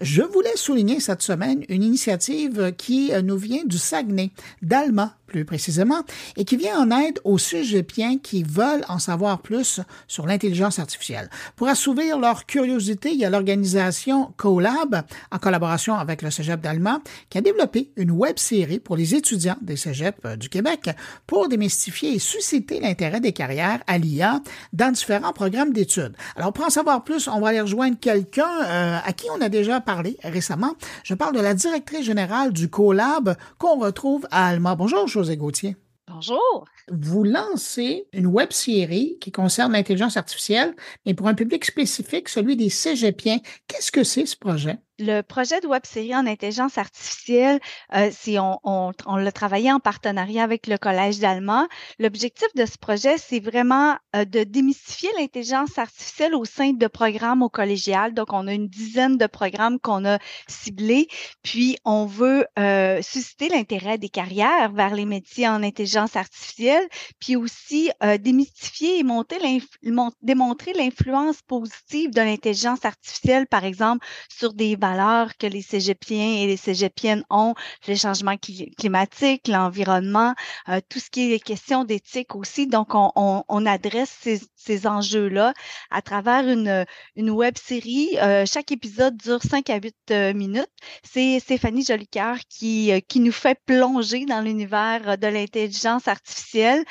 Je voulais souligner cette semaine une initiative qui nous vient du Saguenay, d'Alma plus précisément, et qui vient en aide aux cégepiens qui veulent en savoir plus sur l'intelligence artificielle. Pour assouvir leur curiosité, il y a l'organisation CoLab, en collaboration avec le Cégep d'Alma, qui a développé une web série pour les étudiants des cégeps du Québec pour démystifier et susciter l'intérêt des carrières à l'IA dans différents programmes d'études. Alors, pour en savoir plus, on va aller rejoindre quelqu'un euh, à qui on a déjà parlé récemment. Je parle de la directrice générale du CoLab qu'on retrouve à Alma. Bonjour, José Gauthier. Bonjour. Vous lancez une web série qui concerne l'intelligence artificielle, mais pour un public spécifique, celui des cégepiens. Qu'est-ce que c'est ce projet? Le projet de web série en intelligence artificielle, euh, si on, on, on l'a travaillé en partenariat avec le Collège d'Allemagne, l'objectif de ce projet, c'est vraiment euh, de démystifier l'intelligence artificielle au sein de programmes au collégial. Donc, on a une dizaine de programmes qu'on a ciblés, puis on veut euh, susciter l'intérêt des carrières vers les métiers en intelligence artificielle, puis aussi euh, démystifier et monter démontrer l'influence positive de l'intelligence artificielle, par exemple, sur des valeurs que les cégepiens et les cégepiennes ont, les changements climatiques, l'environnement, euh, tout ce qui est question d'éthique aussi. Donc, on, on, on adresse ces, ces enjeux-là à travers une, une web série. Euh, chaque épisode dure 5 à 8 euh, minutes. C'est Stéphanie Jolicoeur qui, qui nous fait plonger dans l'univers de l'intelligence artificielle.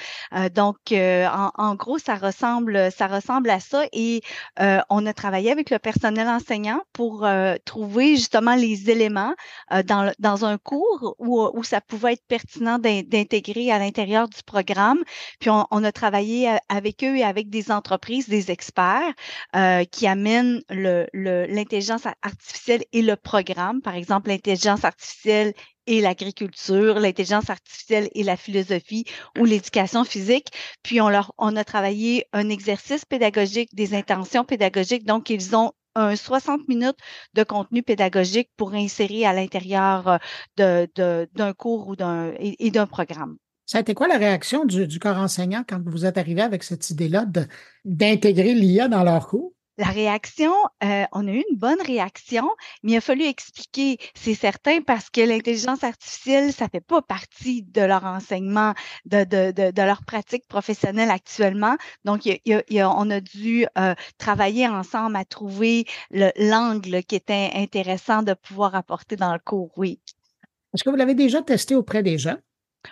donc, en, en, gros, ça ressemble, ça ressemble à ça. Et on a travaillé avec le personnel enseignant pour trouver justement les éléments euh, dans, dans un cours où, où ça pouvait être pertinent d'intégrer à l'intérieur du programme. Puis on, a travaillé euh, avec eux et avec des entreprises, des experts euh, qui amènent l'intelligence le, artificielle et le programme. Par exemple, l'intelligence artificielle et l'agriculture, l'intelligence artificielle et la philosophie ou l'éducation physique. Puis on leur, on a travaillé un exercice pédagogique, des intentions pédagogiques. Donc ils ont un 60 minutes de contenu pédagogique pour insérer à l'intérieur euh, d'un cours et, d'un programme. Ça a été quoi la réaction du, du corps enseignant quand vous êtes arrivé avec cette idée-là d'intégrer l'IA dans leur cours? La réaction, euh, on a eu une bonne réaction, mais il a fallu expliquer, c'est certain, parce que l'intelligence artificielle, ça fait pas partie de leur enseignement, de, de, de, de leur pratique professionnelle actuellement. Donc, on a dû euh, travailler ensemble à trouver l'angle qui était intéressant de pouvoir apporter dans le cours, oui. Est-ce que vous l'avez déjà testé auprès des gens?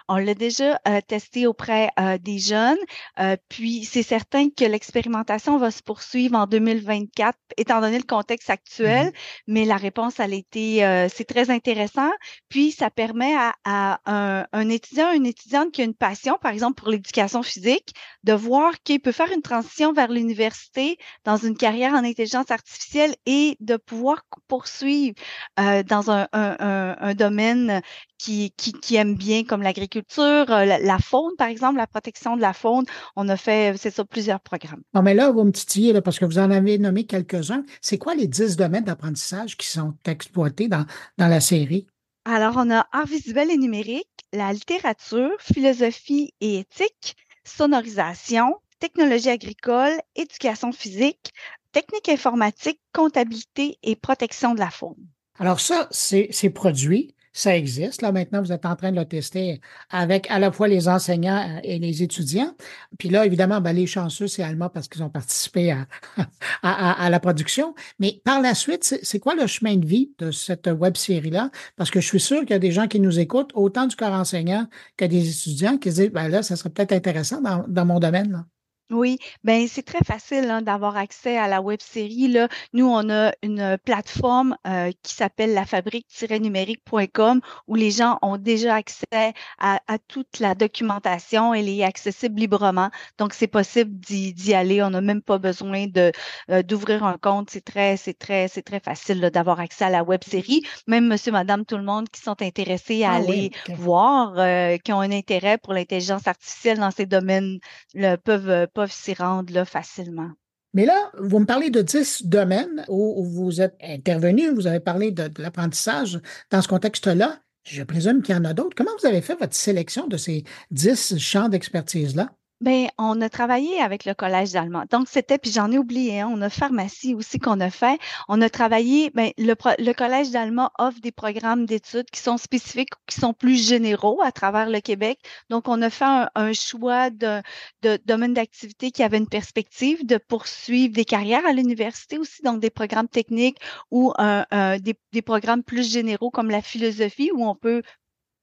On l'a déjà euh, testé auprès euh, des jeunes, euh, puis c'est certain que l'expérimentation va se poursuivre en 2024, étant donné le contexte actuel, mmh mais la réponse, elle a été, c'est très intéressant, puis ça permet à, un, un, étudiant, une étudiante qui a une passion, par exemple pour l'éducation physique, de voir qu'il peut faire une transition vers l'université dans une carrière en intelligence artificielle et de pouvoir poursuivre dans un, un, un domaine qui, qui, qui aiment bien comme l'agriculture, euh, la, faune, par exemple, la protection de la faune. On a fait, c'est ça, plusieurs programmes. Non, mais là, vous me titillez, là, parce que vous en avez nommé quelques-uns. C'est quoi les dix domaines d'apprentissage qui sont exploités dans, dans la série? Alors, on a art visuel et numérique, la littérature, philosophie et éthique, sonorisation, technologie agricole, éducation physique, technique informatique, comptabilité et protection de la faune. Alors ça, c'est produit ça existe. Là, maintenant, vous êtes en train de le tester avec à la fois les enseignants euh, et les étudiants. Puis là, évidemment, ben, les chanceux, c'est Alma parce qu'ils ont participé à, à, la production. Mais par la suite, c'est quoi le chemin de vie de cette web série-là? Parce que je suis sûr qu'il y a des gens qui nous écoutent, autant du corps enseignant que des étudiants, qui se disent, ben là, ça serait peut-être intéressant dans, dans mon domaine. Là. Oui, ben c'est très facile hein, d'avoir accès à la web série. Là. Nous, on a une plateforme euh, qui s'appelle la fabrique-numérique.com où les gens ont déjà accès à, toute la documentation. Elle est accessible librement. Donc, c'est possible d'y aller. On n'a même pas besoin de euh, d'ouvrir un compte. C'est très, c'est très, c'est très facile d'avoir accès à la web série. Même monsieur, madame, tout le monde qui sont intéressés à ah aller voir, euh, qui ont un intérêt pour l'intelligence artificielle dans ces domaines, le, peuvent peuvent s'y rendre là, facilement. Mais là, vous me parlez de dix domaines où, vous êtes intervenu, vous avez parlé de, l'apprentissage dans ce contexte-là. Je présume qu'il y en a d'autres. Comment vous avez fait votre sélection de ces dix champs d'expertise-là? Ben, on a travaillé avec le Collège d'allemand. Donc, c'était, puis j'en ai oublié, hein, on a pharmacie aussi qu'on a fait. On a travaillé, ben, le, Collège d'allemand offre des programmes d'études qui sont spécifiques, qui sont plus généraux à travers le Québec. Donc, on a fait un, choix de, de domaine d'activité qui avait une perspective de poursuivre des carrières à l'université aussi, donc des programmes techniques ou des, des programmes plus généraux comme la philosophie où on peut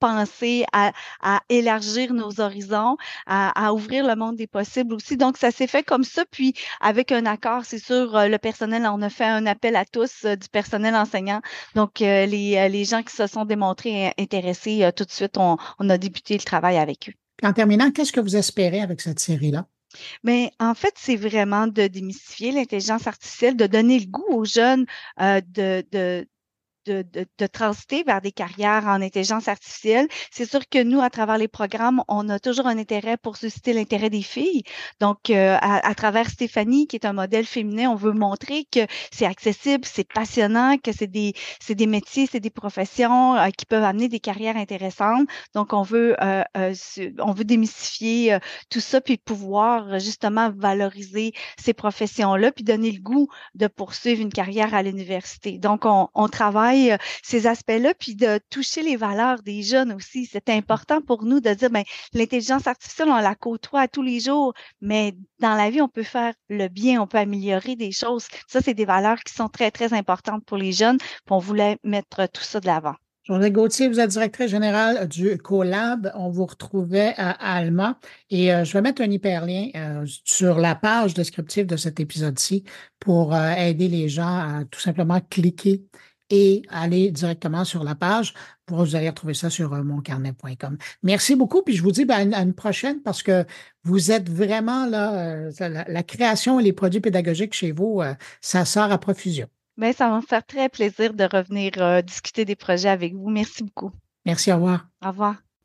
penser à, élargir nos horizons, à, ouvrir le monde des possibles aussi. Donc, ça s'est fait comme ça. Puis, avec un accord, c'est sûr, euh, le personnel, on a fait un appel à tous euh, du personnel enseignant. Donc, euh, les, les gens qui se sont démontrés intéressés, tout de suite, on, on a débuté le travail avec eux. En terminant, qu'est-ce que vous espérez avec cette série-là? Mais en fait, c'est vraiment de démystifier l'intelligence artificielle, de donner le goût aux jeunes de, de, de, de, transiter vers des carrières en intelligence artificielle. C'est sûr que nous, à travers les programmes, on a toujours un intérêt pour susciter l'intérêt des filles. Donc, euh, à, travers Stéphanie, qui est un modèle féminin, on veut montrer que c'est accessible, c'est passionnant, que c'est des, c'est des métiers, c'est des professions euh, qui peuvent amener des carrières intéressantes. Donc, on veut, euh, on veut démystifier tout ça, puis pouvoir justement valoriser ces professions-là, puis donner le goût de poursuivre une carrière à l'université. Donc, on, on travaille euh, ces aspects-là, puis de toucher les valeurs des jeunes aussi. C'est important pour nous de dire, ben, l'intelligence artificielle, on la côtoie tous les jours, mais dans la vie, on peut faire le bien, on peut améliorer des choses. Ça, c'est des valeurs qui sont très, très importantes pour les jeunes. Puis on voulait mettre tout ça de l'avant. José Gauthier, vous êtes directrice générale du CoLab. On vous retrouvait à Alma et euh, je vais mettre un hyperlien euh, sur la page descriptive de cet épisode-ci pour aider les gens à tout simplement cliquer et aller directement sur la page. Vous allez retrouver ça sur euh, moncarnet.com. Merci beaucoup, puis je vous dis ben, à une prochaine parce que vous êtes vraiment là, euh, la, création et les produits pédagogiques chez vous, euh, ça sort à profusion. Bien, ça va me faire très plaisir de revenir discuter des projets avec vous. Merci beaucoup. Merci, au revoir. Au revoir.